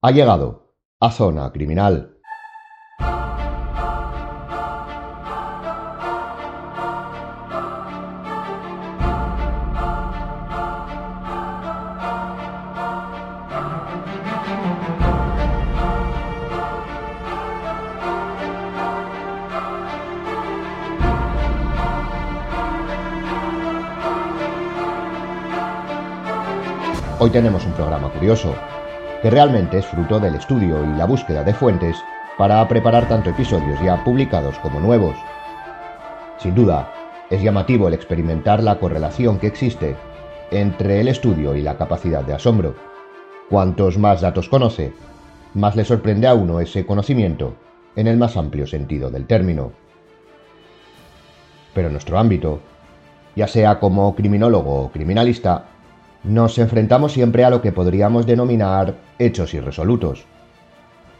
Ha llegado a Zona Criminal. Hoy tenemos un programa curioso, que realmente es fruto del estudio y la búsqueda de fuentes para preparar tanto episodios ya publicados como nuevos. Sin duda, es llamativo el experimentar la correlación que existe entre el estudio y la capacidad de asombro. Cuantos más datos conoce, más le sorprende a uno ese conocimiento en el más amplio sentido del término. Pero en nuestro ámbito, ya sea como criminólogo o criminalista, nos enfrentamos siempre a lo que podríamos denominar hechos irresolutos.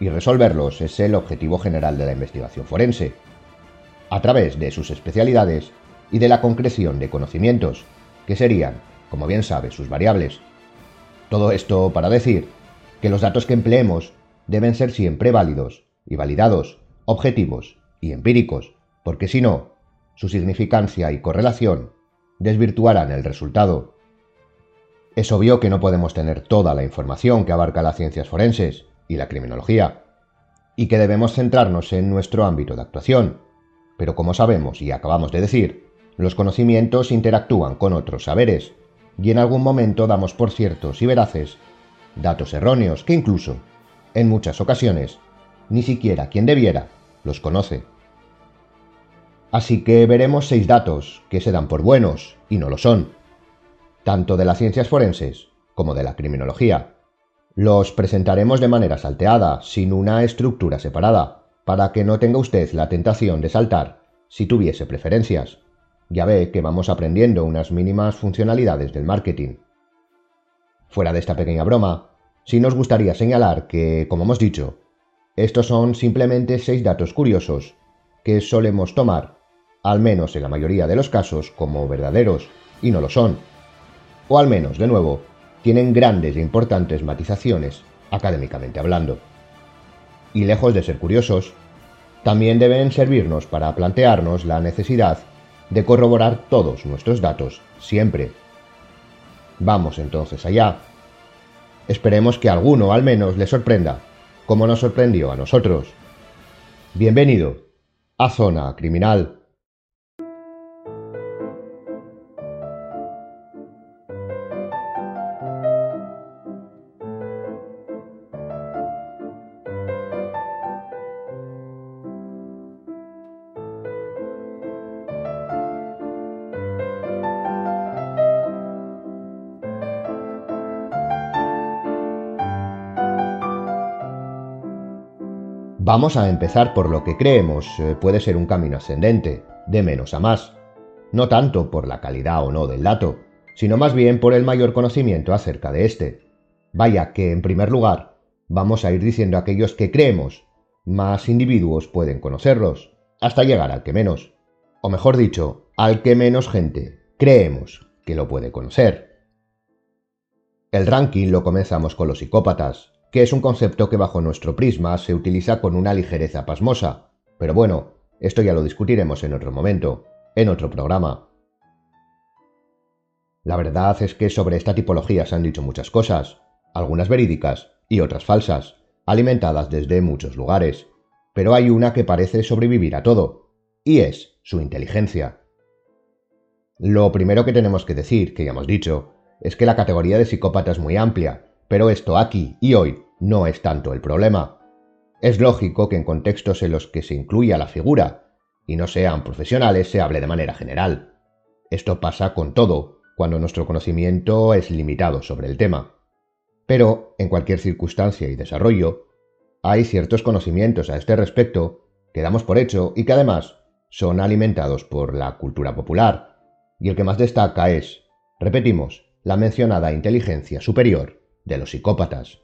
Y resolverlos es el objetivo general de la investigación forense, a través de sus especialidades y de la concreción de conocimientos, que serían, como bien sabe, sus variables. Todo esto para decir que los datos que empleemos deben ser siempre válidos y validados, objetivos y empíricos, porque si no, su significancia y correlación desvirtuarán el resultado. Es obvio que no podemos tener toda la información que abarca las ciencias forenses y la criminología, y que debemos centrarnos en nuestro ámbito de actuación. Pero como sabemos y acabamos de decir, los conocimientos interactúan con otros saberes, y en algún momento damos por ciertos y veraces datos erróneos que incluso, en muchas ocasiones, ni siquiera quien debiera los conoce. Así que veremos seis datos que se dan por buenos y no lo son tanto de las ciencias forenses como de la criminología. Los presentaremos de manera salteada, sin una estructura separada, para que no tenga usted la tentación de saltar si tuviese preferencias. Ya ve que vamos aprendiendo unas mínimas funcionalidades del marketing. Fuera de esta pequeña broma, sí nos gustaría señalar que, como hemos dicho, estos son simplemente seis datos curiosos que solemos tomar, al menos en la mayoría de los casos, como verdaderos, y no lo son o al menos, de nuevo, tienen grandes e importantes matizaciones, académicamente hablando. Y lejos de ser curiosos, también deben servirnos para plantearnos la necesidad de corroborar todos nuestros datos siempre. Vamos entonces allá. Esperemos que alguno al menos le sorprenda, como nos sorprendió a nosotros. Bienvenido a Zona Criminal. Vamos a empezar por lo que creemos eh, puede ser un camino ascendente, de menos a más. No tanto por la calidad o no del dato, sino más bien por el mayor conocimiento acerca de éste. Vaya que, en primer lugar, vamos a ir diciendo aquellos que creemos, más individuos pueden conocerlos, hasta llegar al que menos. O mejor dicho, al que menos gente creemos que lo puede conocer. El ranking lo comenzamos con los psicópatas, que es un concepto que bajo nuestro prisma se utiliza con una ligereza pasmosa. Pero bueno, esto ya lo discutiremos en otro momento, en otro programa. La verdad es que sobre esta tipología se han dicho muchas cosas, algunas verídicas y otras falsas, alimentadas desde muchos lugares. Pero hay una que parece sobrevivir a todo, y es su inteligencia. Lo primero que tenemos que decir, que ya hemos dicho, es que la categoría de psicópata es muy amplia pero esto aquí y hoy no es tanto el problema. Es lógico que en contextos en los que se incluya la figura y no sean profesionales se hable de manera general. Esto pasa con todo, cuando nuestro conocimiento es limitado sobre el tema. Pero, en cualquier circunstancia y desarrollo, hay ciertos conocimientos a este respecto que damos por hecho y que además son alimentados por la cultura popular, y el que más destaca es, repetimos, la mencionada inteligencia superior de los psicópatas.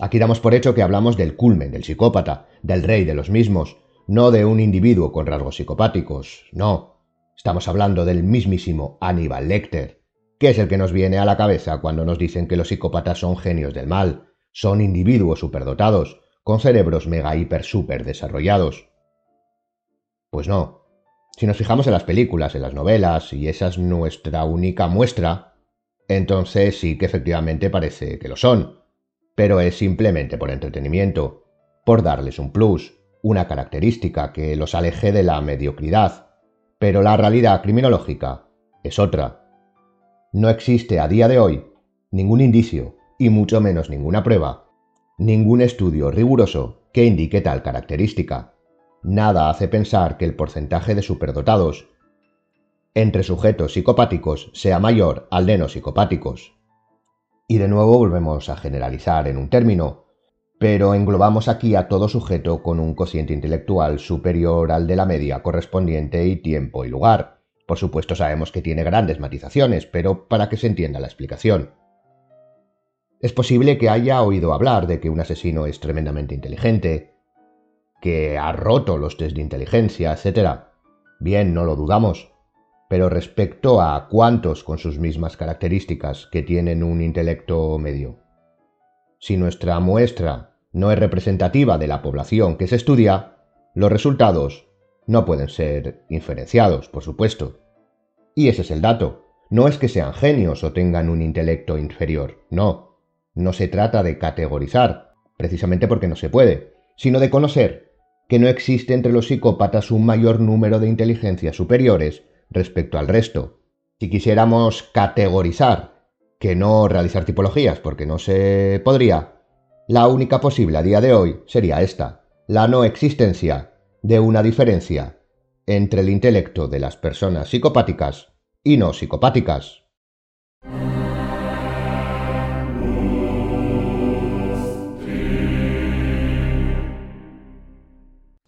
Aquí damos por hecho que hablamos del culmen del psicópata, del rey de los mismos, no de un individuo con rasgos psicopáticos, no. Estamos hablando del mismísimo Aníbal Lecter, que es el que nos viene a la cabeza cuando nos dicen que los psicópatas son genios del mal, son individuos superdotados, con cerebros mega hiper super desarrollados. Pues no. Si nos fijamos en las películas, en las novelas, y esa es nuestra única muestra, entonces sí que efectivamente parece que lo son, pero es simplemente por entretenimiento, por darles un plus, una característica que los aleje de la mediocridad. Pero la realidad criminológica es otra. No existe a día de hoy ningún indicio, y mucho menos ninguna prueba, ningún estudio riguroso que indique tal característica. Nada hace pensar que el porcentaje de superdotados entre sujetos psicopáticos sea mayor al de no psicopáticos. Y de nuevo volvemos a generalizar en un término, pero englobamos aquí a todo sujeto con un cociente intelectual superior al de la media correspondiente y tiempo y lugar. Por supuesto sabemos que tiene grandes matizaciones, pero para que se entienda la explicación. Es posible que haya oído hablar de que un asesino es tremendamente inteligente, que ha roto los test de inteligencia, etc. Bien, no lo dudamos. Pero respecto a cuántos con sus mismas características que tienen un intelecto medio. Si nuestra muestra no es representativa de la población que se estudia, los resultados no pueden ser inferenciados, por supuesto. Y ese es el dato. No es que sean genios o tengan un intelecto inferior, no. No se trata de categorizar, precisamente porque no se puede, sino de conocer que no existe entre los psicópatas un mayor número de inteligencias superiores respecto al resto. Si quisiéramos categorizar, que no realizar tipologías, porque no se podría, la única posible a día de hoy sería esta, la no existencia de una diferencia entre el intelecto de las personas psicopáticas y no psicopáticas.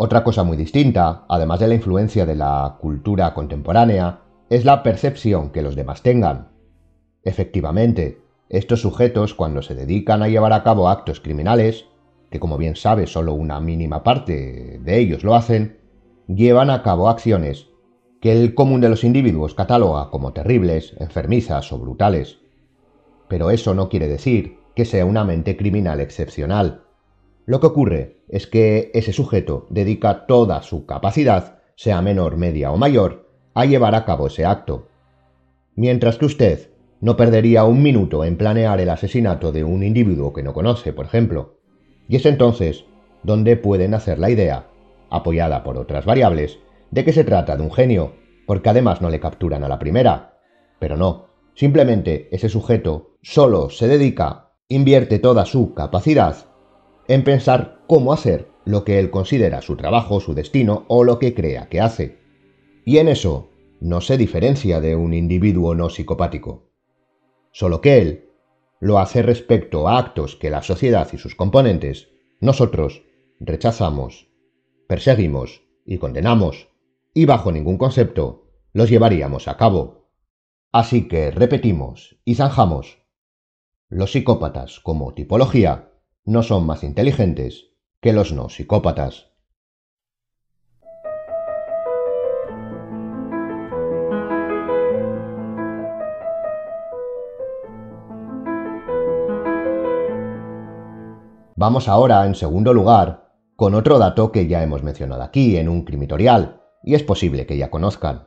Otra cosa muy distinta, además de la influencia de la cultura contemporánea, es la percepción que los demás tengan. Efectivamente, estos sujetos, cuando se dedican a llevar a cabo actos criminales, que como bien sabe solo una mínima parte de ellos lo hacen, llevan a cabo acciones que el común de los individuos cataloga como terribles, enfermizas o brutales. Pero eso no quiere decir que sea una mente criminal excepcional. Lo que ocurre es que ese sujeto dedica toda su capacidad, sea menor, media o mayor, a llevar a cabo ese acto. Mientras que usted no perdería un minuto en planear el asesinato de un individuo que no conoce, por ejemplo. Y es entonces donde pueden hacer la idea, apoyada por otras variables, de que se trata de un genio, porque además no le capturan a la primera. Pero no, simplemente ese sujeto solo se dedica, invierte toda su capacidad en pensar cómo hacer lo que él considera su trabajo, su destino o lo que crea que hace. Y en eso no se diferencia de un individuo no psicopático solo que él lo hace respecto a actos que la sociedad y sus componentes, nosotros, rechazamos, perseguimos y condenamos, y bajo ningún concepto los llevaríamos a cabo. Así que repetimos y zanjamos. Los psicópatas como tipología no son más inteligentes que los no psicópatas. Vamos ahora, en segundo lugar, con otro dato que ya hemos mencionado aquí en un crimitorial, y es posible que ya conozcan.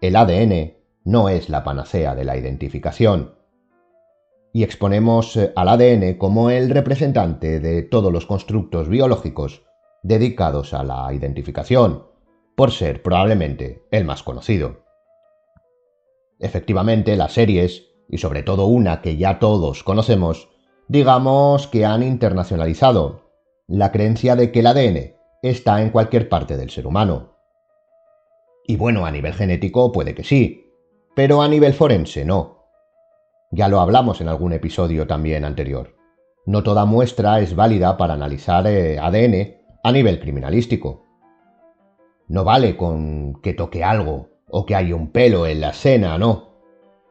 El ADN no es la panacea de la identificación. Y exponemos eh, al ADN como el representante de todos los constructos biológicos dedicados a la identificación, por ser probablemente el más conocido. Efectivamente, las series, y sobre todo una que ya todos conocemos, digamos que han internacionalizado la creencia de que el ADN está en cualquier parte del ser humano. Y bueno, a nivel genético puede que sí, pero a nivel forense no. Ya lo hablamos en algún episodio también anterior. No toda muestra es válida para analizar eh, ADN a nivel criminalístico. No vale con que toque algo o que haya un pelo en la escena, no.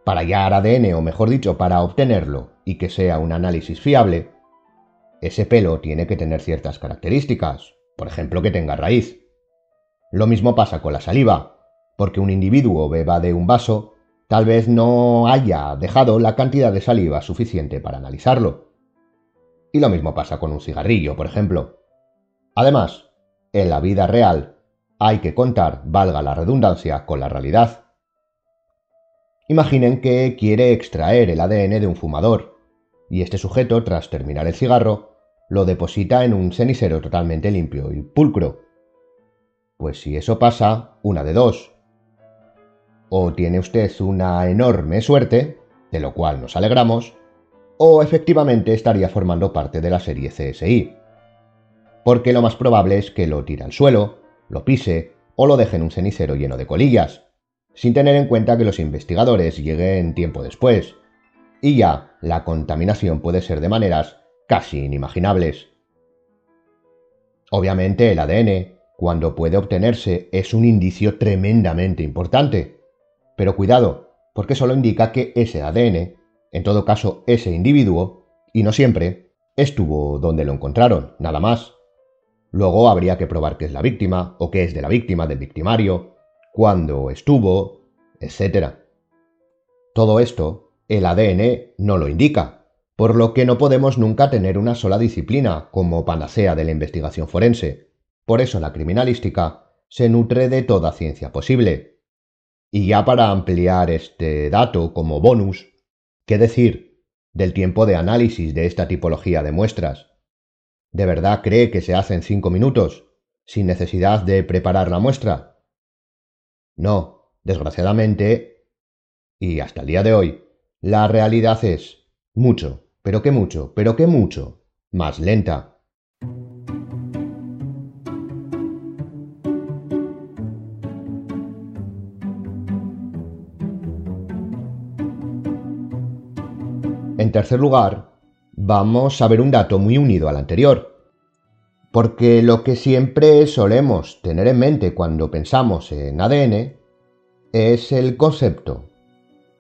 Para hallar ADN, o mejor dicho, para obtenerlo y que sea un análisis fiable, ese pelo tiene que tener ciertas características, por ejemplo que tenga raíz. Lo mismo pasa con la saliva, porque un individuo beba de un vaso, tal vez no haya dejado la cantidad de saliva suficiente para analizarlo. Y lo mismo pasa con un cigarrillo, por ejemplo. Además, en la vida real hay que contar, valga la redundancia, con la realidad. Imaginen que quiere extraer el ADN de un fumador, y este sujeto, tras terminar el cigarro, lo deposita en un cenicero totalmente limpio y pulcro. Pues si eso pasa, una de dos. O tiene usted una enorme suerte, de lo cual nos alegramos, o efectivamente estaría formando parte de la serie CSI. Porque lo más probable es que lo tire al suelo, lo pise o lo deje en un cenicero lleno de colillas, sin tener en cuenta que los investigadores lleguen tiempo después, y ya la contaminación puede ser de maneras casi inimaginables. Obviamente el ADN, cuando puede obtenerse, es un indicio tremendamente importante. Pero cuidado, porque solo indica que ese ADN, en todo caso ese individuo, y no siempre, estuvo donde lo encontraron, nada más. Luego habría que probar que es la víctima, o que es de la víctima del victimario, cuándo estuvo, etc. Todo esto, el ADN no lo indica, por lo que no podemos nunca tener una sola disciplina como panacea de la investigación forense. Por eso la criminalística se nutre de toda ciencia posible. Y ya para ampliar este dato como bonus, ¿qué decir del tiempo de análisis de esta tipología de muestras? ¿De verdad cree que se hace en cinco minutos, sin necesidad de preparar la muestra? No, desgraciadamente, y hasta el día de hoy, la realidad es mucho, pero que mucho, pero que mucho, más lenta. En tercer lugar, vamos a ver un dato muy unido al anterior. Porque lo que siempre solemos tener en mente cuando pensamos en ADN es el concepto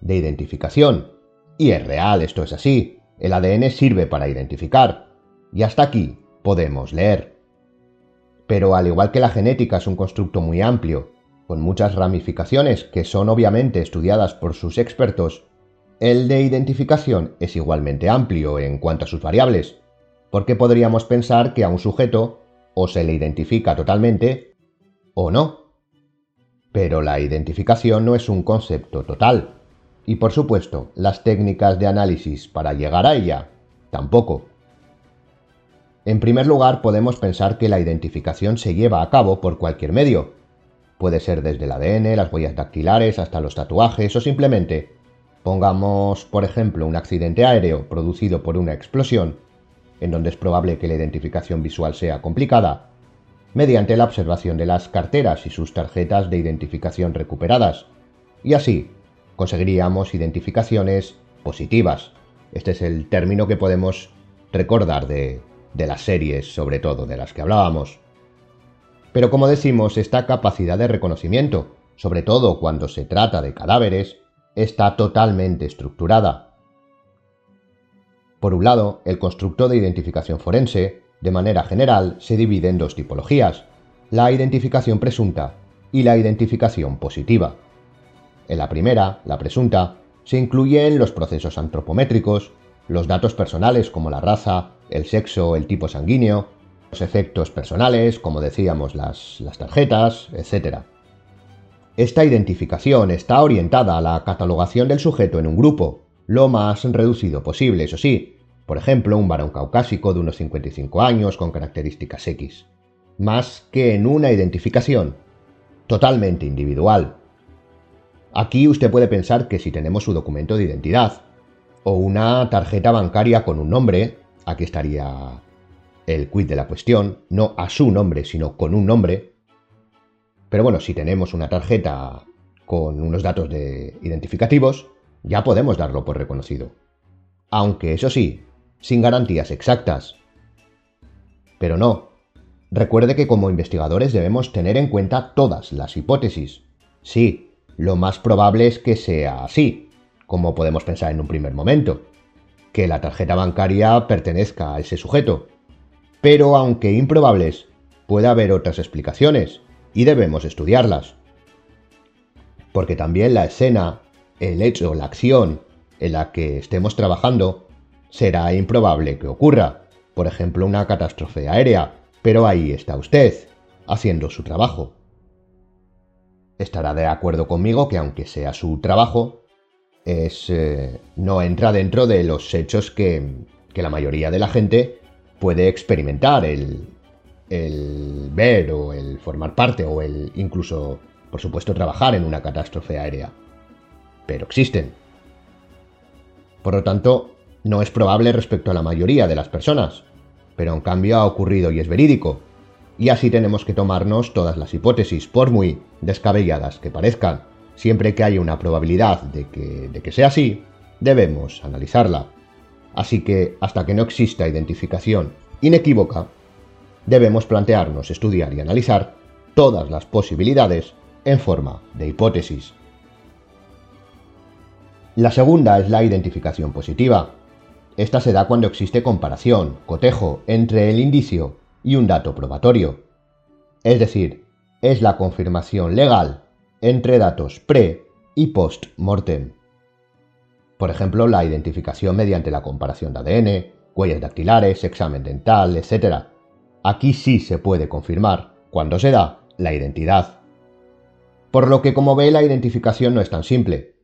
de identificación. Y es real, esto es así. El ADN sirve para identificar. Y hasta aquí podemos leer. Pero al igual que la genética es un constructo muy amplio, con muchas ramificaciones que son obviamente estudiadas por sus expertos, el de identificación es igualmente amplio en cuanto a sus variables, porque podríamos pensar que a un sujeto o se le identifica totalmente o no. Pero la identificación no es un concepto total, y por supuesto las técnicas de análisis para llegar a ella tampoco. En primer lugar, podemos pensar que la identificación se lleva a cabo por cualquier medio. Puede ser desde el ADN, las huellas dactilares, hasta los tatuajes o simplemente Pongamos, por ejemplo, un accidente aéreo producido por una explosión, en donde es probable que la identificación visual sea complicada, mediante la observación de las carteras y sus tarjetas de identificación recuperadas, y así conseguiríamos identificaciones positivas. Este es el término que podemos recordar de, de las series, sobre todo de las que hablábamos. Pero como decimos, esta capacidad de reconocimiento, sobre todo cuando se trata de cadáveres, está totalmente estructurada. Por un lado, el constructo de identificación forense, de manera general, se divide en dos tipologías, la identificación presunta y la identificación positiva. En la primera, la presunta, se incluyen los procesos antropométricos, los datos personales como la raza, el sexo, el tipo sanguíneo, los efectos personales, como decíamos, las, las tarjetas, etc. Esta identificación está orientada a la catalogación del sujeto en un grupo, lo más reducido posible, eso sí, por ejemplo, un varón caucásico de unos 55 años con características X, más que en una identificación totalmente individual. Aquí usted puede pensar que si tenemos su documento de identidad o una tarjeta bancaria con un nombre, aquí estaría el quid de la cuestión, no a su nombre, sino con un nombre, pero bueno, si tenemos una tarjeta con unos datos de identificativos, ya podemos darlo por reconocido. Aunque eso sí, sin garantías exactas. Pero no. Recuerde que como investigadores debemos tener en cuenta todas las hipótesis. Sí, lo más probable es que sea así, como podemos pensar en un primer momento, que la tarjeta bancaria pertenezca a ese sujeto. Pero aunque improbables, puede haber otras explicaciones, y debemos estudiarlas. Porque también la escena, el hecho, la acción en la que estemos trabajando será improbable que ocurra, por ejemplo una catástrofe aérea, pero ahí está usted, haciendo su trabajo. Estará de acuerdo conmigo que aunque sea su trabajo, es, eh, no entra dentro de los hechos que, que, la mayoría de la gente puede experimentar, el, el ver o el formar parte o el incluso, por supuesto, trabajar en una catástrofe aérea. Pero existen. Por lo tanto, no es probable respecto a la mayoría de las personas, pero en cambio ha ocurrido y es verídico. Y así tenemos que tomarnos todas las hipótesis, por muy descabelladas que parezcan. Siempre que haya una probabilidad de que, de que sea así, debemos analizarla. Así que, hasta que no exista identificación inequívoca, debemos plantearnos, estudiar y analizar todas las posibilidades en forma de hipótesis. La segunda es la identificación positiva. Esta se da cuando existe comparación, cotejo entre el indicio y un dato probatorio. Es decir, es la confirmación legal entre datos pre y post-mortem. Por ejemplo, la identificación mediante la comparación de ADN, huellas dactilares, examen dental, etc. Aquí sí se puede confirmar, cuando se da, la identidad. Por lo que como ve la identificación no es tan simple.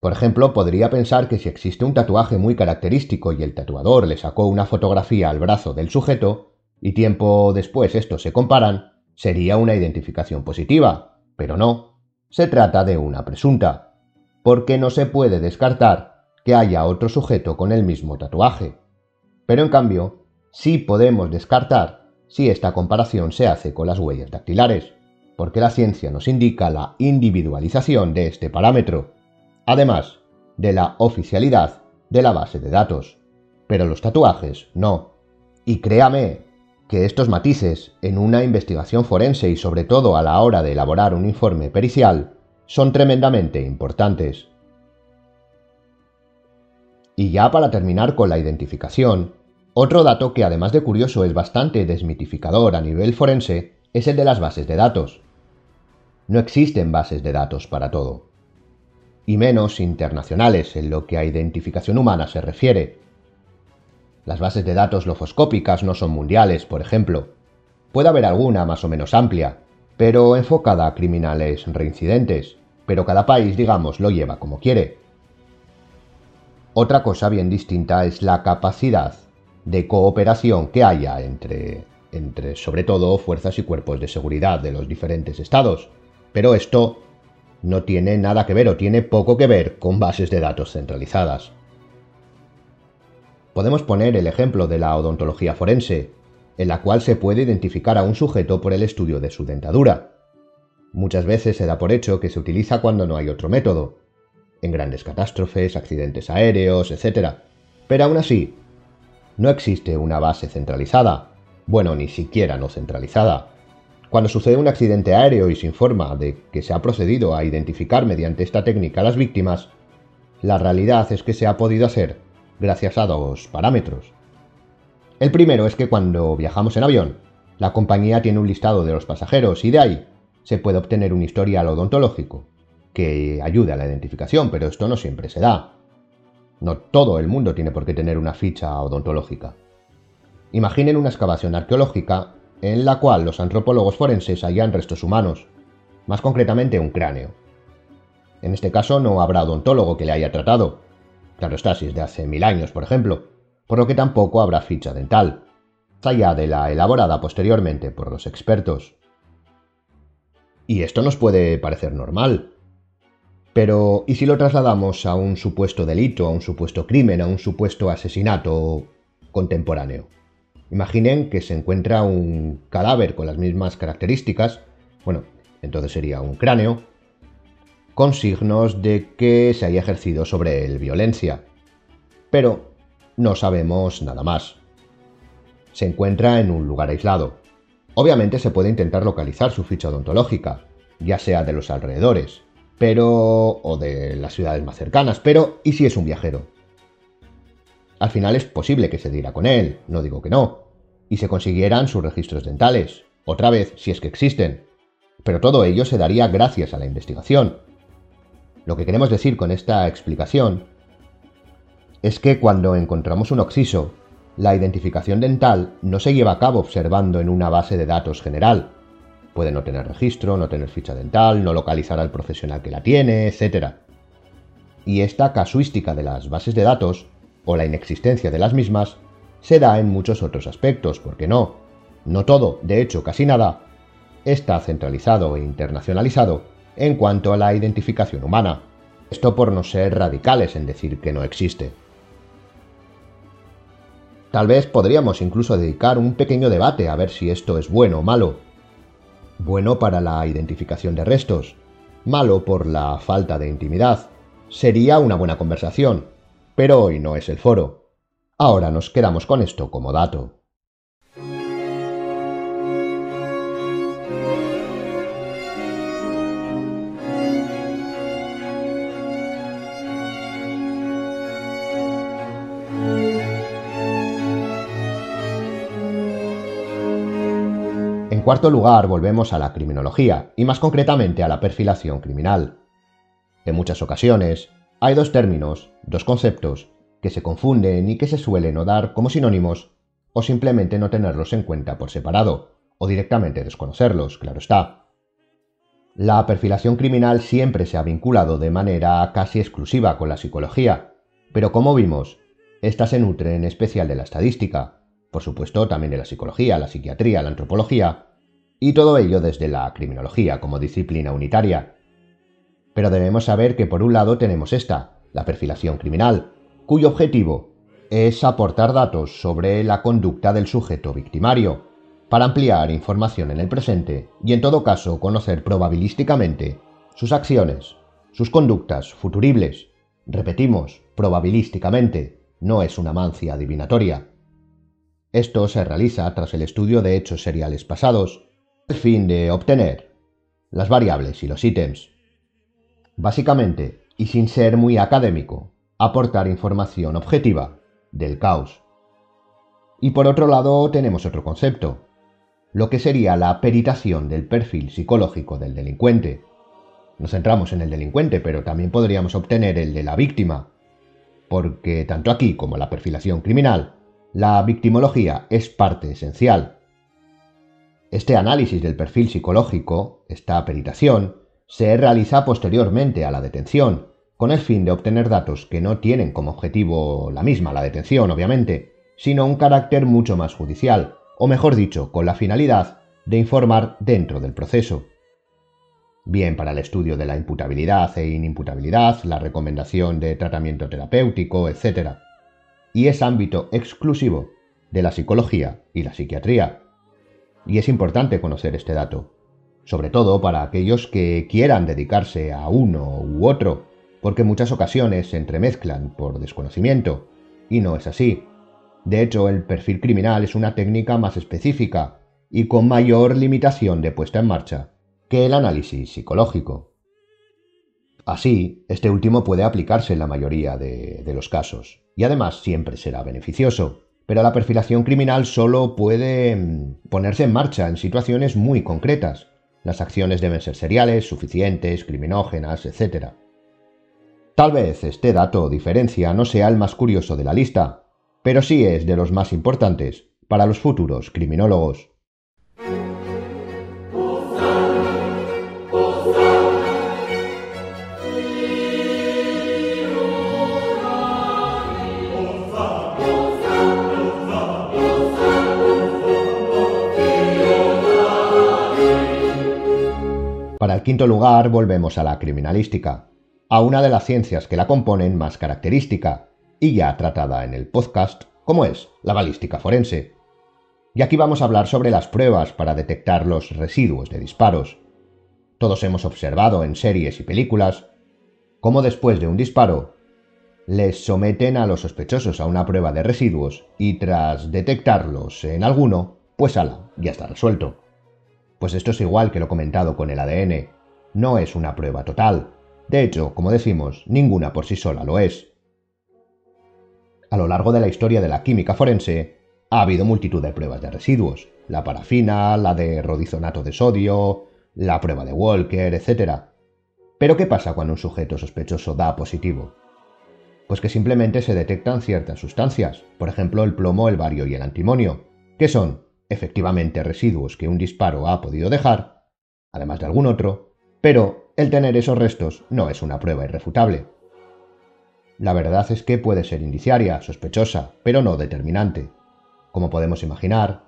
Por ejemplo, podría pensar que si existe un tatuaje muy característico y el tatuador le sacó una fotografía al brazo del sujeto, y tiempo después estos se comparan, sería una identificación positiva, pero no, se trata de una presunta, porque no se puede descartar que haya otro sujeto con el mismo tatuaje. Pero en cambio, sí podemos descartar si esta comparación se hace con las huellas dactilares, porque la ciencia nos indica la individualización de este parámetro, además de la oficialidad de la base de datos. Pero los tatuajes no. Y créame que estos matices en una investigación forense y sobre todo a la hora de elaborar un informe pericial son tremendamente importantes. Y ya para terminar con la identificación, otro dato que además de curioso es bastante desmitificador a nivel forense es el de las bases de datos. No existen bases de datos para todo, y menos internacionales en lo que a identificación humana se refiere. Las bases de datos lofoscópicas no son mundiales, por ejemplo. Puede haber alguna más o menos amplia, pero enfocada a criminales reincidentes, pero cada país, digamos, lo lleva como quiere. Otra cosa bien distinta es la capacidad de cooperación que haya entre, entre, sobre todo, fuerzas y cuerpos de seguridad de los diferentes estados. Pero esto no tiene nada que ver o tiene poco que ver con bases de datos centralizadas. Podemos poner el ejemplo de la odontología forense, en la cual se puede identificar a un sujeto por el estudio de su dentadura. Muchas veces se da por hecho que se utiliza cuando no hay otro método, en grandes catástrofes, accidentes aéreos, etc. Pero aún así, no existe una base centralizada, bueno, ni siquiera no centralizada. Cuando sucede un accidente aéreo y se informa de que se ha procedido a identificar mediante esta técnica a las víctimas, la realidad es que se ha podido hacer gracias a dos parámetros. El primero es que cuando viajamos en avión, la compañía tiene un listado de los pasajeros y de ahí se puede obtener un historial odontológico que ayude a la identificación, pero esto no siempre se da. No todo el mundo tiene por qué tener una ficha odontológica. Imaginen una excavación arqueológica en la cual los antropólogos forenses hallan restos humanos, más concretamente un cráneo. En este caso no habrá odontólogo que le haya tratado, claro está si es de hace mil años, por ejemplo, por lo que tampoco habrá ficha dental, allá de la elaborada posteriormente por los expertos. Y esto nos puede parecer normal, pero, ¿y si lo trasladamos a un supuesto delito, a un supuesto crimen, a un supuesto asesinato contemporáneo? Imaginen que se encuentra un cadáver con las mismas características, bueno, entonces sería un cráneo, con signos de que se haya ejercido sobre él violencia. Pero no sabemos nada más. Se encuentra en un lugar aislado. Obviamente se puede intentar localizar su ficha odontológica, ya sea de los alrededores, pero o de las ciudades más cercanas, pero ¿y si es un viajero? Al final es posible que se diera con él, no digo que no, y se consiguieran sus registros dentales, otra vez si es que existen, pero todo ello se daría gracias a la investigación. Lo que queremos decir con esta explicación es que cuando encontramos un oxiso, la identificación dental no se lleva a cabo observando en una base de datos general. Puede no tener registro, no tener ficha dental, no localizar al profesional que la tiene, etc. Y esta casuística de las bases de datos, o la inexistencia de las mismas, se da en muchos otros aspectos, ¿por qué no? No todo, de hecho casi nada, está centralizado e internacionalizado en cuanto a la identificación humana. Esto por no ser radicales en decir que no existe. Tal vez podríamos incluso dedicar un pequeño debate a ver si esto es bueno o malo. Bueno para la identificación de restos, malo por la falta de intimidad. Sería una buena conversación, pero hoy no es el foro. Ahora nos quedamos con esto como dato. En cuarto lugar, volvemos a la criminología, y más concretamente a la perfilación criminal. En muchas ocasiones, hay dos términos, dos conceptos, que se confunden y que se suelen o dar como sinónimos, o simplemente no tenerlos en cuenta por separado, o directamente desconocerlos, claro está. La perfilación criminal siempre se ha vinculado de manera casi exclusiva con la psicología, pero como vimos, esta se nutre en especial de la estadística, por supuesto también de la psicología, la psiquiatría, la antropología, y todo ello desde la criminología como disciplina unitaria. Pero debemos saber que por un lado tenemos esta, la perfilación criminal, cuyo objetivo es aportar datos sobre la conducta del sujeto victimario, para ampliar información en el presente y en todo caso conocer probabilísticamente sus acciones, sus conductas futuribles. Repetimos, probabilísticamente, no es una mancia adivinatoria. Esto se realiza tras el estudio de hechos seriales pasados, el fin de obtener las variables y los ítems. Básicamente, y sin ser muy académico, aportar información objetiva del caos. Y por otro lado tenemos otro concepto, lo que sería la peritación del perfil psicológico del delincuente. Nos centramos en el delincuente, pero también podríamos obtener el de la víctima, porque tanto aquí como la perfilación criminal, la victimología es parte esencial este análisis del perfil psicológico, esta peritación, se realiza posteriormente a la detención, con el fin de obtener datos que no tienen como objetivo la misma, la detención, obviamente, sino un carácter mucho más judicial, o mejor dicho, con la finalidad de informar dentro del proceso. Bien para el estudio de la imputabilidad e inimputabilidad, la recomendación de tratamiento terapéutico, etc. Y es ámbito exclusivo de la psicología y la psiquiatría, y es importante conocer este dato, sobre todo para aquellos que quieran dedicarse a uno u otro, porque muchas ocasiones se entremezclan por desconocimiento, y no es así. De hecho, el perfil criminal es una técnica más específica y con mayor limitación de puesta en marcha que el análisis psicológico. Así, este último puede aplicarse en la mayoría de los casos, y además siempre será beneficioso, pero la perfilación criminal solo puede mm, ponerse en marcha en situaciones muy concretas. Las acciones deben ser seriales, suficientes, criminógenas, etc. Tal vez este dato o diferencia no sea el más curioso de la lista, pero sí es de los más importantes para los futuros criminólogos. El quinto lugar volvemos a la criminalística, a una de las ciencias que la componen más característica, y ya tratada en el podcast, como es la balística forense. Y aquí vamos a hablar sobre las pruebas para detectar los residuos de disparos. Todos hemos observado en series y películas cómo después de un disparo les someten a los sospechosos a una prueba de residuos y tras detectarlos en alguno, pues ala, ya está resuelto. Pues esto es igual que lo comentado con el ADN. No es una prueba total. De hecho, como decimos, ninguna por sí sola lo es. A lo largo de la historia de la química forense, ha habido multitud de pruebas de residuos. La parafina, la de rodizonato de sodio, la prueba de Walker, etc. Pero ¿qué pasa cuando un sujeto sospechoso da positivo? Pues que simplemente se detectan ciertas sustancias, por ejemplo el plomo, el bario y el antimonio, que son efectivamente residuos que un disparo ha podido dejar, además de algún otro, pero el tener esos restos no es una prueba irrefutable. La verdad es que puede ser indiciaria, sospechosa, pero no determinante. Como podemos imaginar,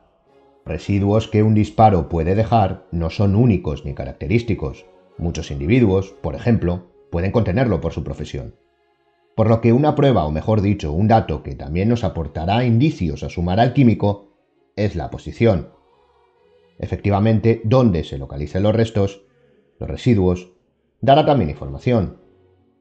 residuos que un disparo puede dejar no son únicos ni característicos. Muchos individuos, por ejemplo, pueden contenerlo por su profesión. Por lo que una prueba, o mejor dicho, un dato que también nos aportará indicios a sumar al químico, es la posición. Efectivamente, dónde se localicen los restos, los residuos, dará también información.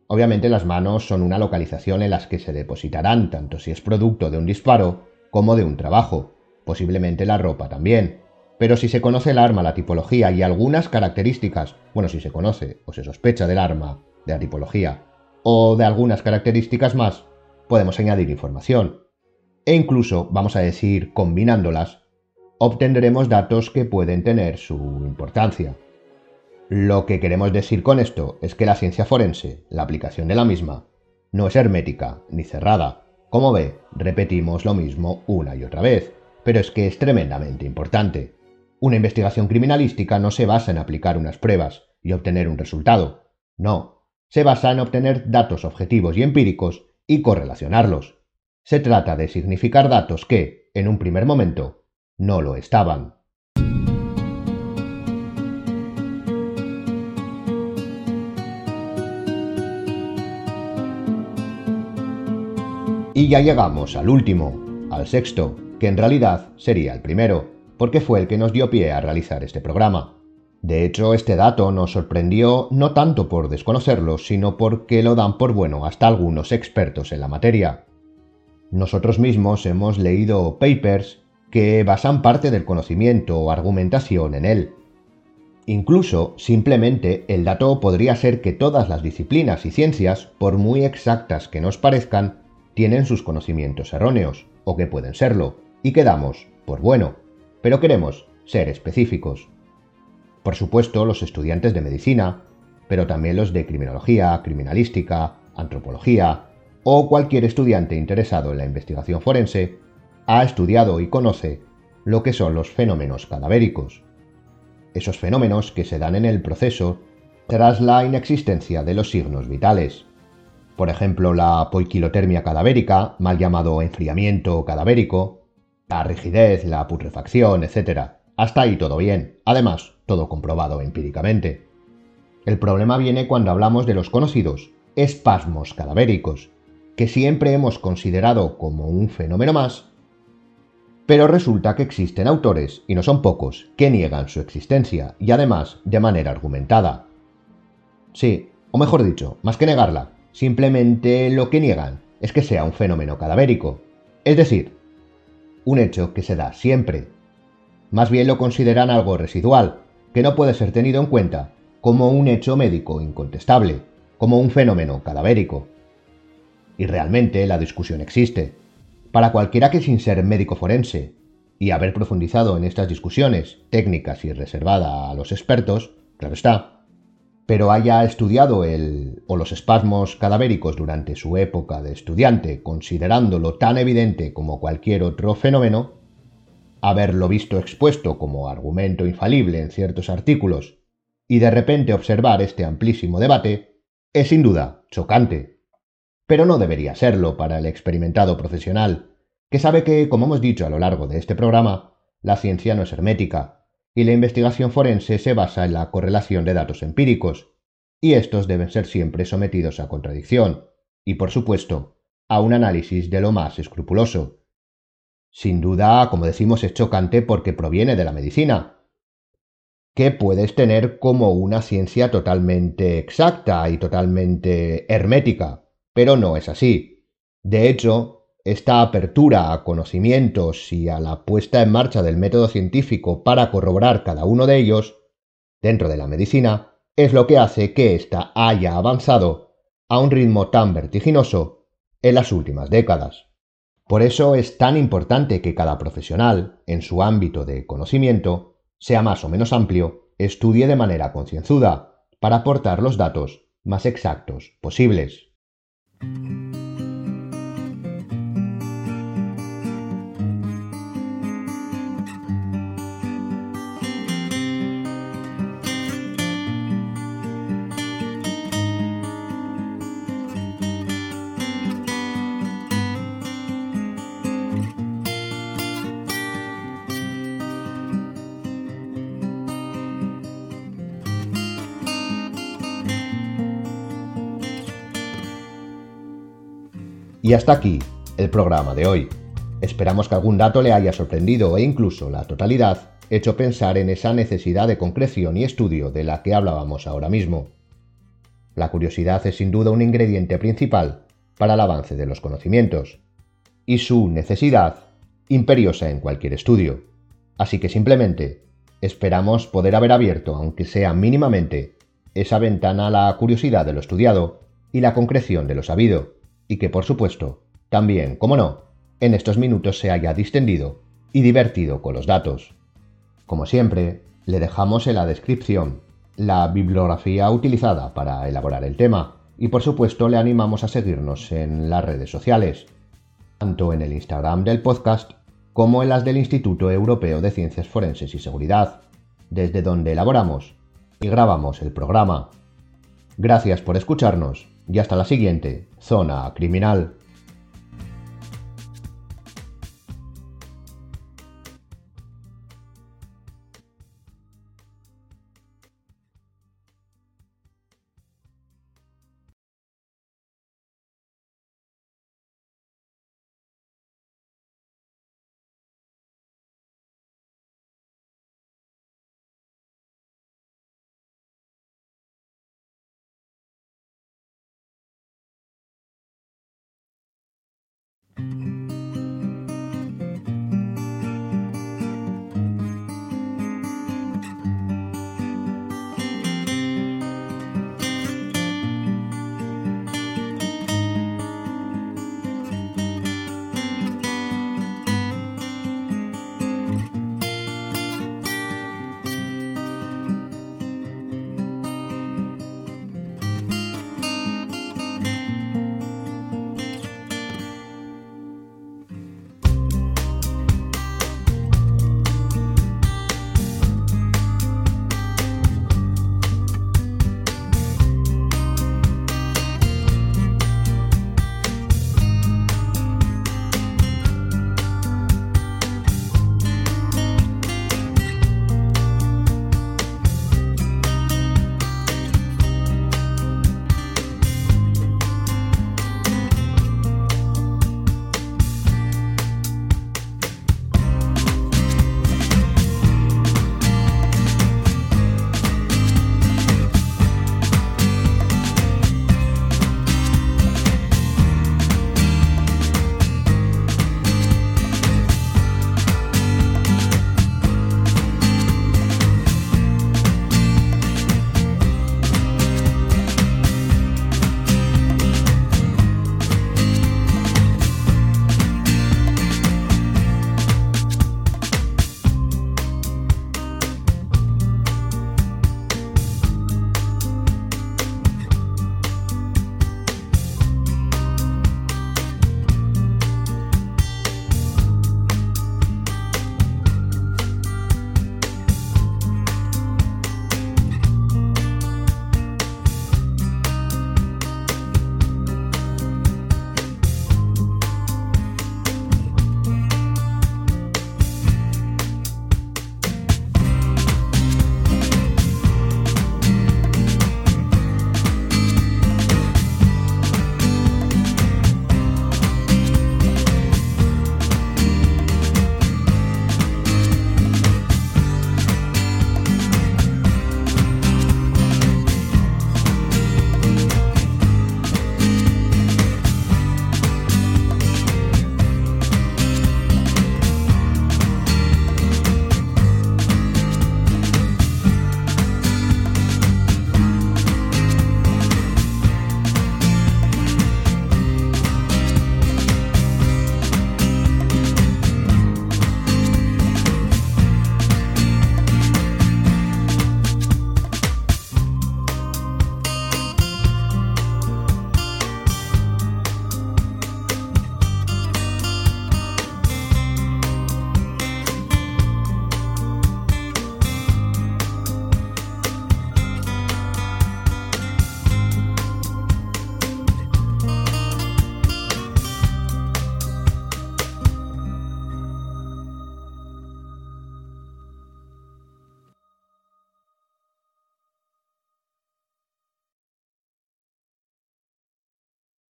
Obviamente las manos son una localización en las que se depositarán tanto si es producto de un disparo como de un trabajo, posiblemente la ropa también. Pero si se conoce el arma, la tipología y algunas características, bueno, si se conoce o se sospecha del arma, de la tipología, o de algunas características más, podemos añadir información e incluso, vamos a decir, combinándolas, obtendremos datos que pueden tener su importancia. Lo que queremos decir con esto es que la ciencia forense, la aplicación de la misma, no es hermética ni cerrada. Como ve, repetimos lo mismo una y otra vez, pero es que es tremendamente importante. Una investigación criminalística no se basa en aplicar unas pruebas y obtener un resultado. No, se basa en obtener datos objetivos y empíricos y correlacionarlos. Se trata de significar datos que, en un primer momento, no lo estaban. Y ya llegamos al último, al sexto, que en realidad sería el primero, porque fue el que nos dio pie a realizar este programa. De hecho, este dato nos sorprendió no tanto por desconocerlo, sino porque lo dan por bueno hasta algunos expertos en la materia. Nosotros mismos hemos leído papers que basan parte del conocimiento o argumentación en él. Incluso, simplemente, el dato podría ser que todas las disciplinas y ciencias, por muy exactas que nos parezcan, tienen sus conocimientos erróneos, o que pueden serlo, y quedamos por bueno, pero queremos ser específicos. Por supuesto, los estudiantes de medicina, pero también los de criminología, criminalística, antropología, o cualquier estudiante interesado en la investigación forense ha estudiado y conoce lo que son los fenómenos cadavéricos. Esos fenómenos que se dan en el proceso tras la inexistencia de los signos vitales. Por ejemplo, la poiquilotermia cadavérica, mal llamado enfriamiento cadavérico, la rigidez, la putrefacción, etc. Hasta ahí todo bien. Además, todo comprobado empíricamente. El problema viene cuando hablamos de los conocidos espasmos cadavéricos, que siempre hemos considerado como un fenómeno más, pero resulta que existen autores, y no son pocos, que niegan su existencia, y además de manera argumentada. Sí, o mejor dicho, más que negarla, simplemente lo que niegan es que sea un fenómeno cadavérico, es decir, un hecho que se da siempre. Más bien lo consideran algo residual, que no puede ser tenido en cuenta como un hecho médico incontestable, como un fenómeno cadavérico. Y realmente la discusión existe. Para cualquiera que sin ser médico forense y haber profundizado en estas discusiones técnicas y reservada a los expertos, claro está, pero haya estudiado el o los espasmos cadavéricos durante su época de estudiante, considerándolo tan evidente como cualquier otro fenómeno, haberlo visto expuesto como argumento infalible en ciertos artículos y de repente observar este amplísimo debate, es sin duda chocante pero no debería serlo para el experimentado profesional, que sabe que, como hemos dicho a lo largo de este programa, la ciencia no es hermética, y la investigación forense se basa en la correlación de datos empíricos, y estos deben ser siempre sometidos a contradicción, y por supuesto, a un análisis de lo más escrupuloso. Sin duda, como decimos, es chocante porque proviene de la medicina, que puedes tener como una ciencia totalmente exacta y totalmente hermética, pero no es así. De hecho, esta apertura a conocimientos y a la puesta en marcha del método científico para corroborar cada uno de ellos, dentro de la medicina, es lo que hace que ésta haya avanzado a un ritmo tan vertiginoso en las últimas décadas. Por eso es tan importante que cada profesional, en su ámbito de conocimiento, sea más o menos amplio, estudie de manera concienzuda para aportar los datos más exactos posibles. Thank you. Y hasta aquí el programa de hoy. Esperamos que algún dato le haya sorprendido e incluso la totalidad hecho pensar en esa necesidad de concreción y estudio de la que hablábamos ahora mismo. La curiosidad es sin duda un ingrediente principal para el avance de los conocimientos, y su necesidad imperiosa en cualquier estudio. Así que simplemente esperamos poder haber abierto, aunque sea mínimamente, esa ventana a la curiosidad de lo estudiado y la concreción de lo sabido, y que por supuesto, también, como no, en estos minutos se haya distendido y divertido con los datos. Como siempre, le dejamos en la descripción la bibliografía utilizada para elaborar el tema y por supuesto le animamos a seguirnos en las redes sociales, tanto en el Instagram del podcast como en las del Instituto Europeo de Ciencias Forenses y Seguridad, desde donde elaboramos y grabamos el programa. Gracias por escucharnos y hasta la siguiente Zona Criminal.